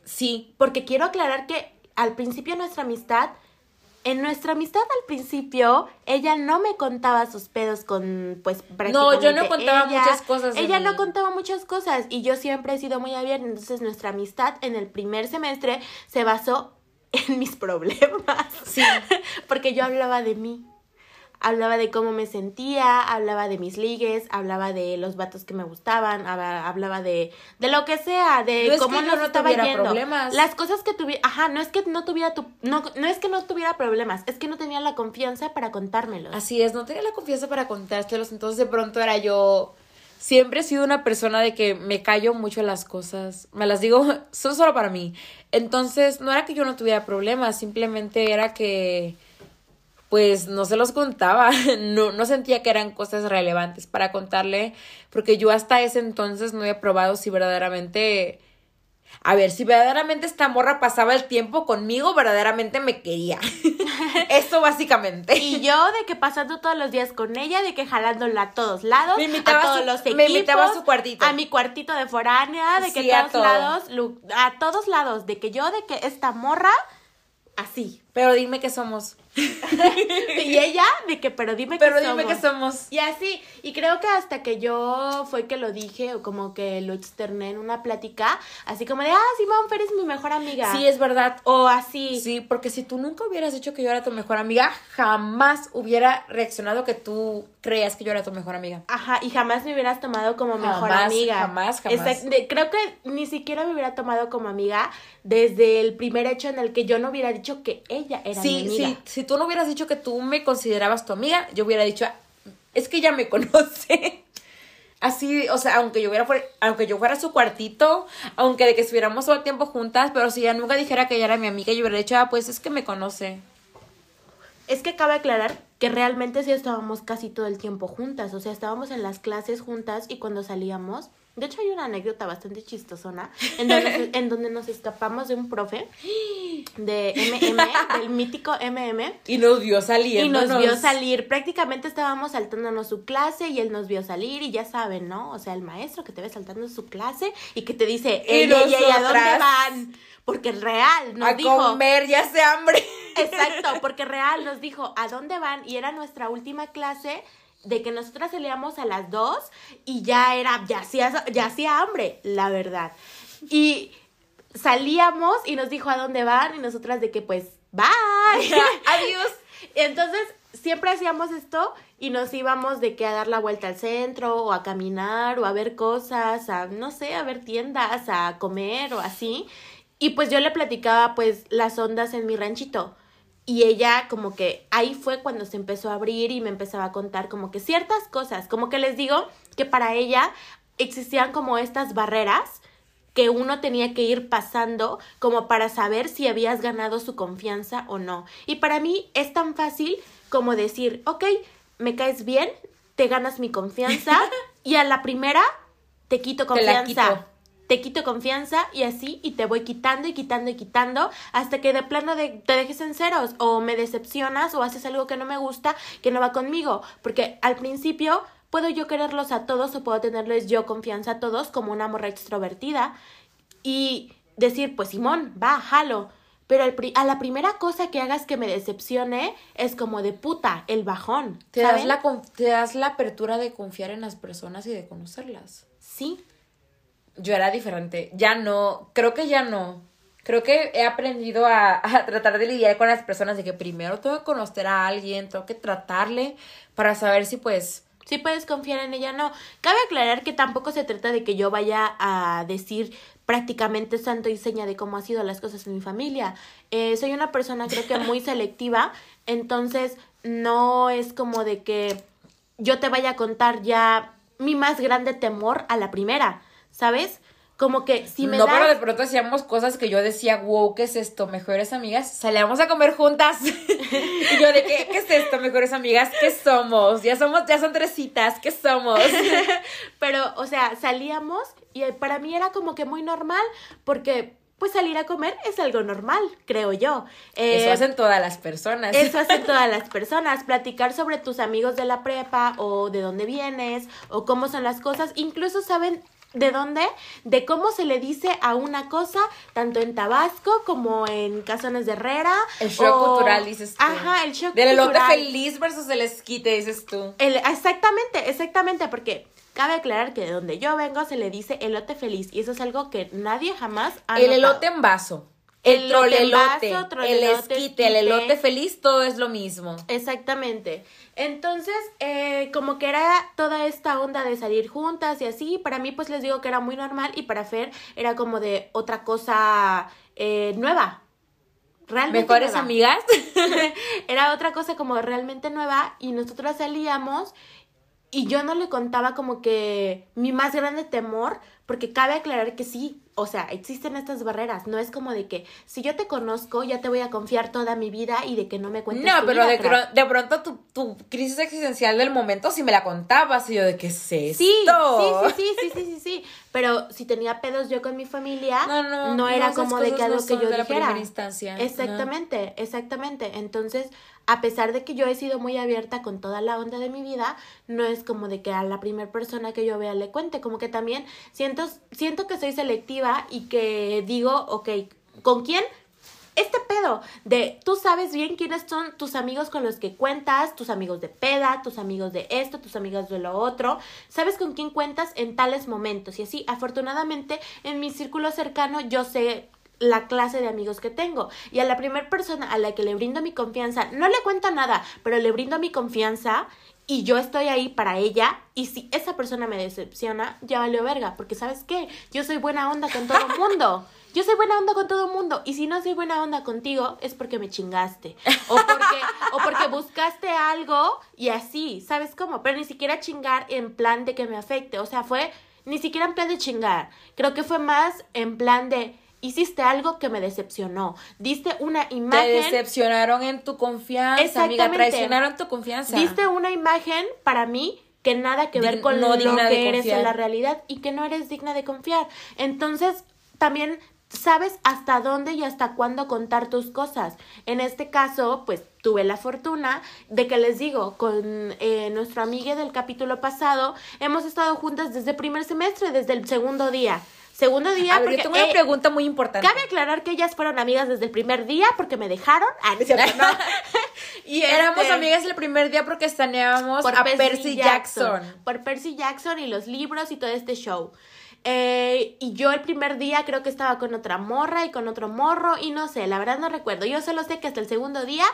S2: Sí,
S1: porque quiero aclarar que al principio de nuestra amistad, en nuestra amistad al principio, ella no me contaba sus pedos con, pues,
S2: No, yo no contaba muchas cosas.
S1: Ella no contaba muchas cosas y yo siempre he sido muy abierta. Entonces, nuestra amistad en el primer semestre se basó en mis problemas.
S2: Sí.
S1: porque yo hablaba de mí hablaba de cómo me sentía, hablaba de mis ligues, hablaba de los vatos que me gustaban, hablaba de, de lo que sea, de cómo no, estaba yendo. Problemas. Las cosas que tuviera, ajá, no es que no tuviera tu, no, no es que no tuviera problemas, es que no tenía la confianza para contármelos.
S2: Así es, no tenía la confianza para contárselos, entonces de pronto era yo siempre he sido una persona de que me callo mucho las cosas, me las digo, son solo para mí. Entonces, no era que yo no tuviera problemas, simplemente era que pues no se los contaba, no, no sentía que eran cosas relevantes para contarle, porque yo hasta ese entonces no había probado si verdaderamente, a ver, si verdaderamente esta morra pasaba el tiempo conmigo, verdaderamente me quería. Eso básicamente.
S1: Y yo de que pasando todos los días con ella, de que jalándola a todos lados, a todos los equipos,
S2: me invitaba a su cuartito.
S1: A mi cuartito de foránea, de que a todos lados, a todos lados, de que yo de que esta morra así.
S2: Pero dime que somos.
S1: y ella, de que, pero dime
S2: que somos. Pero dime que somos.
S1: Y así, y creo que hasta que yo fue que lo dije o como que lo externé en una plática, así como de, ah, Simón, eres mi mejor amiga.
S2: Sí, es verdad.
S1: O así.
S2: Sí, porque si tú nunca hubieras dicho que yo era tu mejor amiga, jamás hubiera reaccionado que tú creías que yo era tu mejor amiga.
S1: Ajá, y jamás me hubieras tomado como mejor amiga.
S2: Jamás, jamás.
S1: creo que ni siquiera me hubiera tomado como amiga desde el primer hecho en el que yo no hubiera dicho que ella era mi amiga.
S2: Sí, si tú no hubieras dicho que tú me considerabas tu amiga, yo hubiera dicho, es que ella me conoce. Así, o sea, aunque yo, hubiera, aunque yo fuera a su cuartito, aunque de que estuviéramos todo el tiempo juntas, pero si ella nunca dijera que ella era mi amiga, yo hubiera dicho, ah, pues es que me conoce.
S1: Es que cabe aclarar que realmente sí estábamos casi todo el tiempo juntas, o sea, estábamos en las clases juntas y cuando salíamos, de hecho, hay una anécdota bastante chistosona en donde, en donde nos escapamos de un profe de MM, del mítico MM.
S2: Y nos vio salir.
S1: Y nos vio salir. Prácticamente estábamos saltándonos su clase y él nos vio salir y ya saben, ¿no? O sea, el maestro que te ve saltando su clase y que te dice, ¿y, a dónde van? Porque real nos
S2: a
S1: dijo.
S2: A comer, ya se hambre.
S1: Exacto, porque real nos dijo, ¿a dónde van? Y era nuestra última clase de que nosotras salíamos a las dos y ya era, ya hacía, ya hacía hambre, la verdad. Y salíamos y nos dijo a dónde van y nosotras de que pues, bye, adiós. Entonces, siempre hacíamos esto y nos íbamos de que a dar la vuelta al centro o a caminar o a ver cosas, a no sé, a ver tiendas, a comer o así. Y pues yo le platicaba pues las ondas en mi ranchito y ella como que ahí fue cuando se empezó a abrir y me empezaba a contar como que ciertas cosas, como que les digo que para ella existían como estas barreras que uno tenía que ir pasando como para saber si habías ganado su confianza o no. Y para mí es tan fácil como decir, ok, me caes bien, te ganas mi confianza y a la primera te quito confianza te quito confianza y así y te voy quitando y quitando y quitando hasta que de plano de, te dejes en ceros o me decepcionas o haces algo que no me gusta que no va conmigo porque al principio puedo yo quererlos a todos o puedo tenerles yo confianza a todos como una morra extrovertida y decir pues Simón va jalo pero a la primera cosa que hagas que me decepcione es como de puta, el bajón.
S2: Te das, la, te das la apertura de confiar en las personas y de conocerlas.
S1: Sí,
S2: yo era diferente. Ya no, creo que ya no. Creo que he aprendido a, a, tratar de lidiar con las personas de que primero tengo que conocer a alguien, tengo que tratarle para saber si pues...
S1: Si puedes confiar en ella, no. Cabe aclarar que tampoco se trata de que yo vaya a decir prácticamente santo y seña de cómo han sido las cosas en mi familia. Eh, soy una persona creo que muy selectiva, entonces no es como de que yo te vaya a contar ya mi más grande temor a la primera, ¿sabes? Como que si me
S2: No,
S1: das...
S2: pero de pronto hacíamos cosas que yo decía, wow, ¿qué es esto? Mejores amigas. Salíamos a comer juntas. y yo de qué, ¿qué es esto? Mejores amigas, ¿qué somos? Ya somos, ya son tres citas, ¿qué somos?
S1: Pero, o sea, salíamos y para mí era como que muy normal porque pues salir a comer es algo normal, creo yo. Eh,
S2: Eso hacen todas las personas.
S1: Eso hacen todas las personas. Platicar sobre tus amigos de la prepa o de dónde vienes o cómo son las cosas. Incluso saben de dónde, de cómo se le dice a una cosa, tanto en Tabasco como en Casones de Herrera.
S2: El shock
S1: o-
S2: cultural, dices tú.
S1: Ajá, el shock
S2: Del elote
S1: cultural.
S2: feliz versus el esquite, dices tú.
S1: El- exactamente, exactamente, porque cabe aclarar que de donde yo vengo se le dice elote feliz y eso es algo que nadie jamás ha
S2: el
S1: notado.
S2: elote en vaso. El trolelote, el esquite, el elote feliz, todo es lo mismo.
S1: Exactamente. Entonces, eh, como que era toda esta onda de salir juntas y así, para mí pues les digo que era muy normal y para Fer era como de otra cosa eh, nueva. Realmente
S2: Mejores
S1: nueva.
S2: amigas.
S1: era otra cosa como realmente nueva y nosotras salíamos y yo no le contaba como que mi más grande temor, porque cabe aclarar que sí, o sea, existen estas barreras, no es como de que si yo te conozco ya te voy a confiar toda mi vida y de que no me cuentes
S2: No,
S1: tu
S2: pero
S1: vida,
S2: de,
S1: crack.
S2: de pronto tu, tu crisis existencial del momento si me la contabas y yo de es esto.
S1: Sí, sí, sí, sí, sí, sí, sí, sí. Pero si tenía pedos yo con mi familia,
S2: No,
S1: no,
S2: no,
S1: era como de que algo
S2: no
S1: que yo
S2: de la
S1: dijera.
S2: primera instancia, no.
S1: Exactamente, exactamente. Entonces, a pesar de que yo he sido muy abierta con toda la onda de mi vida, no es como de que a la primera persona que yo vea le cuente, como que también siento, siento que soy selectiva y que digo, ok, ¿con quién? este pedo de tú sabes bien quiénes son tus amigos con los que cuentas, tus amigos de peda, tus amigos de esto, tus amigos de lo otro, sabes con quién cuentas en tales momentos y así, afortunadamente en mi círculo cercano yo sé la clase de amigos que tengo y a la primera persona a la que le brindo mi confianza, no le cuento nada, pero le brindo mi confianza y yo estoy ahí para ella y si esa persona me decepciona, ya valió verga, porque sabes qué, yo soy buena onda con todo el mundo. Yo soy buena onda con todo el mundo y si no soy buena onda contigo es porque me chingaste o porque o porque buscaste algo y así, ¿sabes cómo? Pero ni siquiera chingar en plan de que me afecte, o sea, fue ni siquiera en plan de chingar. Creo que fue más en plan de hiciste algo que me decepcionó. Diste una
S2: Te
S1: imagen
S2: decepcionaron en tu confianza, amiga. Traicionaron tu confianza.
S1: Diste una imagen para mí que nada que ver
S2: Dig-
S1: con
S2: no
S1: lo que eres
S2: confiar.
S1: en la realidad y que no eres digna de confiar. Entonces, también sabes hasta dónde y hasta cuándo contar tus cosas. En este caso, pues tuve la fortuna de que les digo, con eh, nuestra amiga del capítulo pasado, hemos estado juntas desde el primer semestre, desde el segundo día. Segundo día,
S2: A ver,
S1: porque
S2: yo tengo una
S1: eh,
S2: pregunta muy importante.
S1: Cabe aclarar que ellas fueron amigas desde el primer día porque me dejaron. Ah, no cierto, no. y
S2: Éramos
S1: este,
S2: amigas el primer día porque estaneábamos a Percy, Jackson.
S1: Por Percy Jackson y los libros y todo este show. Eh, y yo el primer día creo que estaba con otra morra y con otro morro y no sé, la verdad no recuerdo. Yo solo sé que hasta el segundo día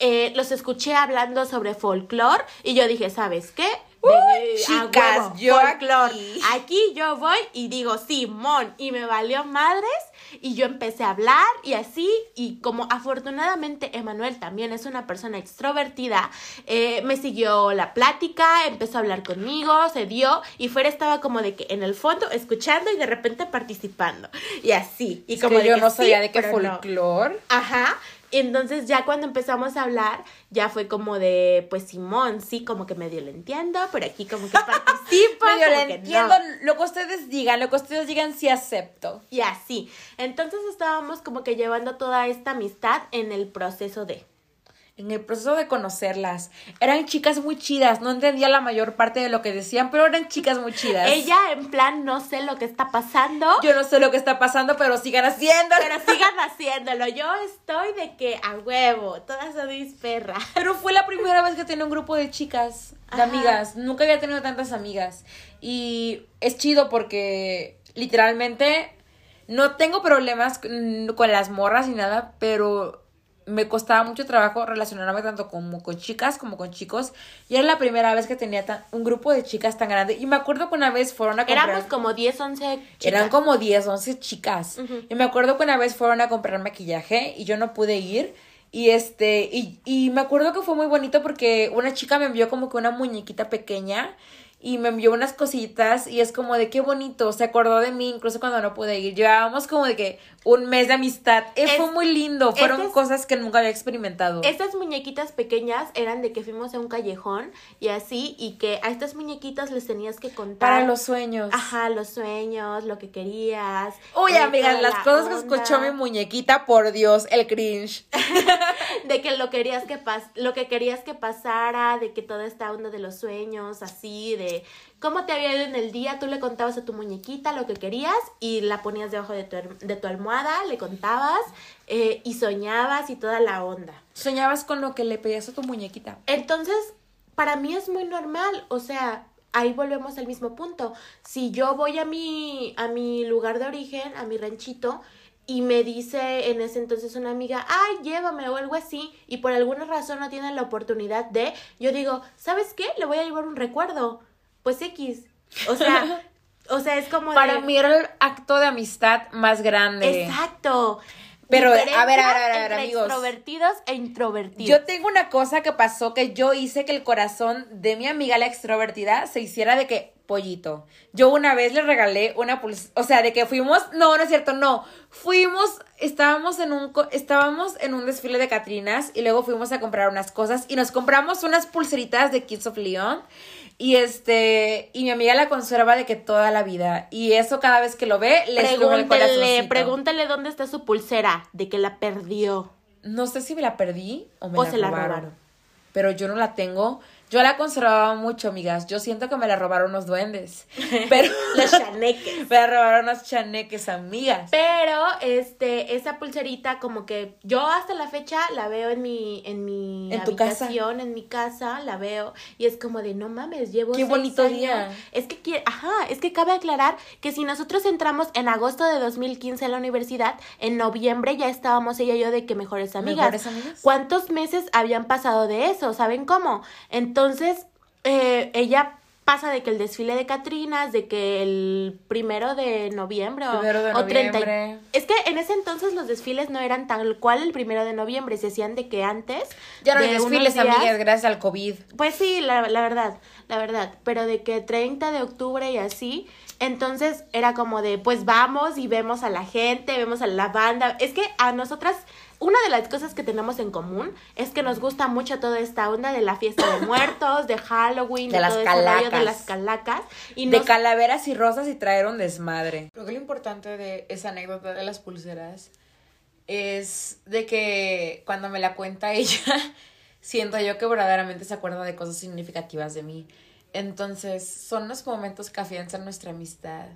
S1: eh, los escuché hablando sobre folclore y yo dije, ¿sabes qué?
S2: Uy,
S1: De- a
S2: chicas,
S1: huevo,
S2: yo aquí.
S1: Aquí yo voy y digo, Simón, y me valió madres y yo empecé a hablar y así, y como afortunadamente Emanuel también es una persona extrovertida, eh, me siguió la plática, empezó a hablar conmigo, se dio, y Fer estaba como de que en el fondo escuchando y de repente participando, y así, y
S2: Es
S1: como
S2: que
S1: de
S2: yo
S1: que
S2: no
S1: sí,
S2: sabía de qué
S1: no.
S2: folclore.
S1: Ajá. Y entonces ya cuando empezamos a hablar, ya fue como de, pues Simón, sí, como que medio lo entiendo, pero aquí como que participa.
S2: Medio
S1: que
S2: entiendo
S1: no.
S2: lo que ustedes digan, lo que ustedes digan sí acepto.
S1: Y así. Entonces estábamos como que llevando toda esta amistad en el proceso de.
S2: En el proceso de conocerlas, eran chicas muy chidas, no entendía la mayor parte de lo que decían, pero eran chicas muy chidas.
S1: Ella en plan no sé lo que está pasando,
S2: Yo no sé lo que está pasando, pero sigan haciéndolo.
S1: pero sigan haciéndolo. Yo estoy de que a huevo, todas son mis perras.
S2: Pero fue la primera vez que tenía un grupo de chicas, de
S1: Ajá.
S2: amigas. Nunca había tenido tantas amigas. Y es chido porque literalmente no tengo problemas con con las morras ni nada, pero me costaba mucho trabajo relacionarme tanto como con chicas como con chicos. Y era la primera vez que tenía tan- un grupo de chicas tan grande. Y me acuerdo que una vez fueron a comprar...
S1: Éramos como 10, 11 chicas.
S2: Eran como 10, 11 chicas. Y me acuerdo que una vez fueron a comprar maquillaje y yo no pude ir. Y este, y, y me acuerdo que fue muy bonito porque una chica me envió como que una muñequita pequeña y me envió unas cositas y es como de qué bonito, se acordó de mí incluso cuando no pude ir. Llevábamos como de que un mes de amistad. Eh,
S1: Es-
S2: fue muy lindo, fueron
S1: estas-
S2: cosas que nunca había experimentado.
S1: Estas muñequitas pequeñas eran de que fuimos a un callejón y así, y que a estas muñequitas les tenías que contar.
S2: Para los sueños.
S1: Ajá, los sueños, lo que querías.
S2: Uy, amigas, las
S1: la
S2: cosas que escuchó mi muñequita, por Dios, el cringe.
S1: De que lo querías que pas lo que querías que pasara, de que toda esta onda de los sueños, así, de cómo te había ido en el día, tú le contabas a tu muñequita lo que querías y la ponías debajo de tu, de tu almohada, le contabas eh, y soñabas y toda la onda.
S2: Soñabas con lo que le pedías a tu muñequita.
S1: Entonces, para mí es muy normal, o sea, ahí volvemos al mismo punto. Si yo voy a mi, a mi lugar de origen, a mi ranchito, y me dice en ese entonces una amiga, ay, llévame o algo así, y por alguna razón no tienen la oportunidad de, yo digo, ¿sabes qué? Le voy a llevar un recuerdo. Pues X. O sea, o sea, es como
S2: Para
S1: de...
S2: mí era el acto de amistad más grande.
S1: Exacto.
S2: Pero, a ver, a ver, a ver, a ver, amigos.
S1: extrovertidos e introvertidos.
S2: Yo tengo una cosa que pasó que yo hice que el corazón de mi amiga la extrovertida se hiciera de que pollito. Yo una vez le regalé una pulsera, o sea, de que fuimos, no, no es cierto, no. Fuimos, estábamos en un co- estábamos en un desfile de Catrinas y luego fuimos a comprar unas cosas y nos compramos unas pulseritas de Kids of Leon. Y este, y mi amiga la conserva de que toda la vida. Y eso cada vez que lo ve, le sube el
S1: pregúntale dónde está su pulsera, de que la perdió.
S2: No sé si me la perdí o me
S1: O
S2: la,
S1: se la
S2: robaron. Pero yo no la tengo. Yo la conservaba mucho, amigas. Yo siento que me la robaron los duendes. Pero
S1: Los chaneques.
S2: me la robaron las chaneques, amigas.
S1: Pero, este, esa pulserita, como que yo hasta la fecha la veo en mi, en mi
S2: ¿En tu casa?
S1: habitación, en mi casa, la veo, y es como de no mames, llevo
S2: Qué
S1: seis
S2: bonito
S1: años".
S2: día.
S1: Es que ajá, es que cabe aclarar que si nosotros entramos en agosto de 2015 a la universidad, en noviembre ya estábamos ella y yo de que mejores amigas.
S2: ¿Mejores amigas?
S1: ¿Cuántos meses habían pasado de eso? ¿Saben cómo? Entonces, eh, ella pasa de que el desfile de Catrinas, de que el primero de noviembre o,
S2: Primero de
S1: o 30 y-
S2: noviembre.
S1: Es que en ese entonces los desfiles no eran tal cual el primero de noviembre, se hacían de que antes.
S2: Ya no
S1: de
S2: desfiles,
S1: días-
S2: amigas, gracias al COVID.
S1: Pues sí, la, la verdad, la verdad, pero de que 30 de octubre y así, entonces era como de, pues vamos y vemos a la gente, vemos a la banda. Es que a nosotras, una de las cosas que tenemos en común es que nos gusta mucho toda esta onda de la fiesta de muertos, de Halloween,
S2: De
S1: de,
S2: las
S1: todo ese rollo de
S2: calacas.
S1: las calacas. Y
S2: De
S1: nos-
S2: calaveras y rosas y traer un desmadre. Creo que lo importante de esa anécdota de las pulseras es de que cuando me la cuenta ella, siento yo que verdaderamente se acuerda de cosas significativas de mí. Entonces, son los momentos que afianzan nuestra amistad.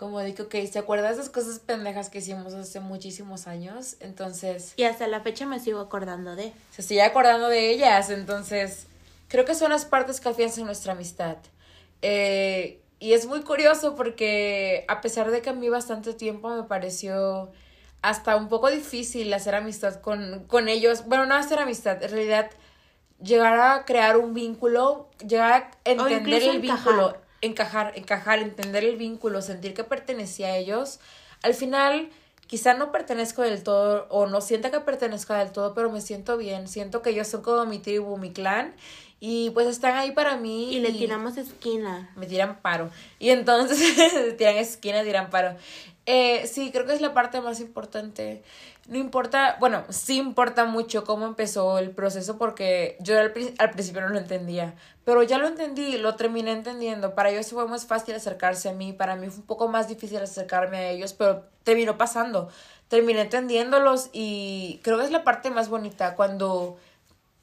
S2: Como de que, ok, ¿te acuerdas de esas cosas pendejas que hicimos hace muchísimos años? Entonces,
S1: Y hasta la fecha me sigo acordando de.
S2: se sigue acordando de ellas. Entonces, creo que son las partes que afianzan nuestra amistad. Eh, y es muy curioso porque a pesar de que a mí bastante tiempo me pareció hasta un poco difícil hacer amistad con, con ellos, bueno, no hacer amistad, en realidad llegar a crear un vínculo, llegar a entender el
S1: encajar.
S2: vínculo, encajar, encajar, entender el vínculo, sentir que pertenecía a ellos, al final quizá no pertenezco del todo o no sienta que pertenezco del todo, pero me siento bien, siento que ellos son como mi tribu, mi clan y pues están ahí para mí
S1: Y le tiramos esquina.
S2: me tiran paro. Y entonces tiran esquina, tiran paro. Eh, sí, creo que es la parte más importante. No importa, bueno, sí importa mucho cómo empezó el proceso porque yo al, pri- al principio no lo entendía, pero ya lo entendí, lo terminé entendiendo. Para ellos fue más fácil acercarse a mí, para mí fue un poco más difícil acercarme a ellos, pero terminó pasando. Terminé entendiéndolos y creo que es la parte más bonita cuando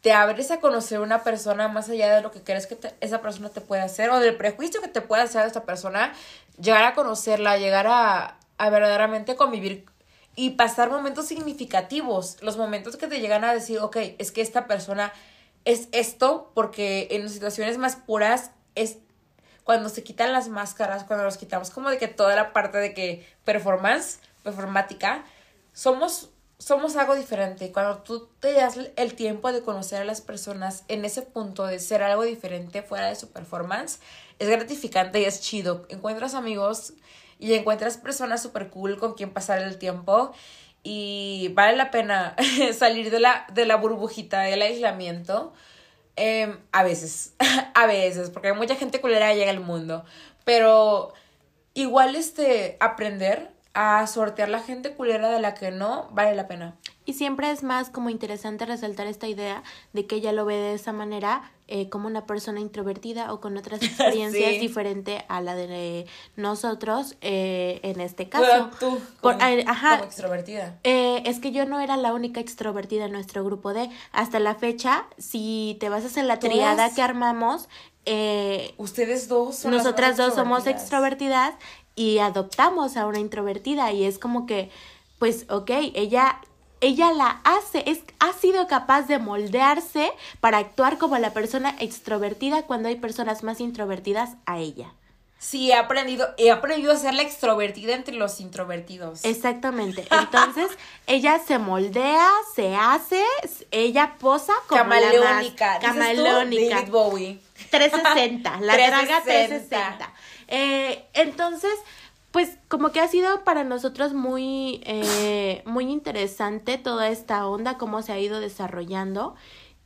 S2: te abres a conocer una persona más allá de lo que crees que te- esa persona te puede hacer o del prejuicio que te puede hacer esta persona, llegar a conocerla, llegar a, a verdaderamente convivir y pasar momentos significativos, los momentos que te llegan a decir, ok, es que esta persona es esto, porque en situaciones más puras es cuando se quitan las máscaras, cuando nos quitamos como de que toda la parte de que performance, performática, somos somos algo diferente. Cuando tú te das el tiempo de conocer a las personas en ese punto de ser algo diferente fuera de su performance, es gratificante y es chido. Encuentras amigos y encuentras personas súper cool con quien pasar el tiempo y vale la pena salir de la, de la burbujita del aislamiento. Em, a veces, a veces, porque hay mucha gente culera que llega al mundo, pero igual este, aprender a sortear la gente culera de la que no vale la pena.
S1: Y siempre es más como interesante resaltar esta idea de que ella lo ve de esa manera eh, como una persona introvertida o con otras experiencias diferentes diferente a la de nosotros eh, en este caso.
S2: tú, como, ajá, extrovertida.
S1: Eh, es que yo no era la única extrovertida en nuestro grupo de hasta la fecha, si te a hacer la triada que armamos,
S2: ustedes dos
S1: son nosotras dos somos extrovertidas y adoptamos a una introvertida y es como que, pues, ok, ella ella la hace, es, ha sido capaz de moldearse para actuar como la persona extrovertida cuando hay personas más introvertidas a ella.
S2: Sí, he aprendido, he aprendido a ser la extrovertida entre los introvertidos.
S1: Exactamente. Entonces, ella se moldea, se hace, ella posa como
S2: camaleónica.
S1: La camaleónica.
S2: David Bowie.
S1: 360, la 360. draga 360. Eh, entonces, pues como que ha sido para nosotros muy, eh, muy interesante toda esta onda, cómo se ha ido desarrollando.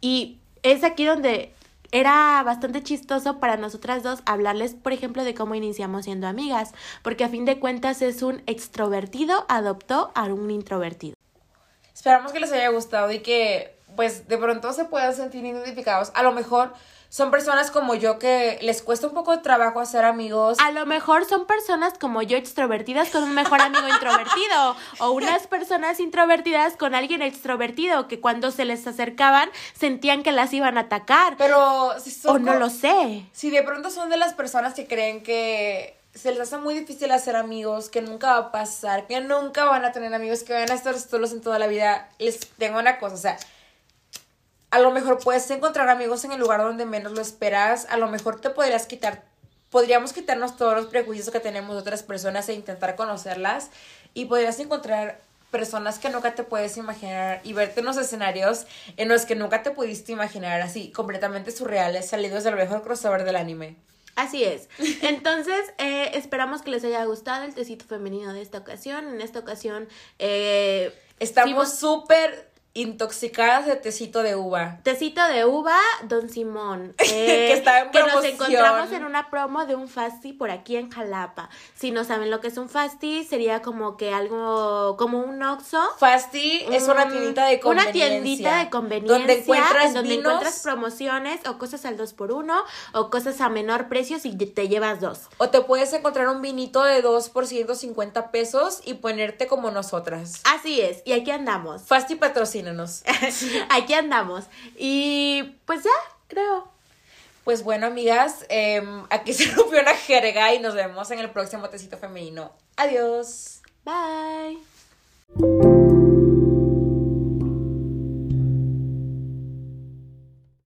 S1: Y es aquí donde era bastante chistoso para nosotras dos hablarles, por ejemplo, de cómo iniciamos siendo amigas, porque a fin de cuentas es un extrovertido adoptó a un introvertido.
S2: Esperamos que les haya gustado y que pues de pronto se puedan sentir identificados. A lo mejor son personas como yo que les cuesta un poco de trabajo hacer amigos.
S1: A lo mejor son personas como yo extrovertidas con un mejor amigo introvertido. O unas personas introvertidas con alguien extrovertido que cuando se les acercaban sentían que las iban a atacar.
S2: Pero si
S1: son. O no lo sé.
S2: Si de pronto son de las personas que creen que se les hace muy difícil hacer amigos, que nunca va a pasar, que nunca van a tener amigos, que van a estar solos en toda la vida, les tengo una cosa, o sea, a lo mejor puedes encontrar amigos en el lugar donde menos lo esperas, a lo mejor te podrías quitar, podríamos quitarnos todos los prejuicios que tenemos de otras personas e intentar conocerlas y podrías encontrar personas que nunca te puedes imaginar y verte en los escenarios en los que nunca te pudiste imaginar así, completamente surreales, salidos del mejor crossover del anime.
S1: Así es. Entonces, eh, esperamos que les haya gustado el tecito femenino de esta ocasión. En esta ocasión, eh,
S2: estamos súper Intoxicadas de tecito de uva.
S1: Tecito de uva, Don Simón.
S2: que está en
S1: Que nos encontramos en una promo de un fasti por aquí en Jalapa. Si no saben lo que es un fasti, sería como que algo, como un oxo.
S2: Fasti es una tiendita de conveniencia.
S1: Una tiendita de conveniencia. Donde encuentras donde encuentras promociones o cosas al 2 por 1 o cosas a menor precio si te llevas dos.
S2: O te puedes encontrar un vinito de 2 por 150 pesos y ponerte como nosotras.
S1: Así es, y aquí andamos.
S2: Fasti patrocina
S1: Aquí andamos. Y pues ya, creo.
S2: Pues bueno, amigas, em, aquí se rompió una jerga y nos vemos en el próximo tecito femenino. Adiós.
S1: Bye.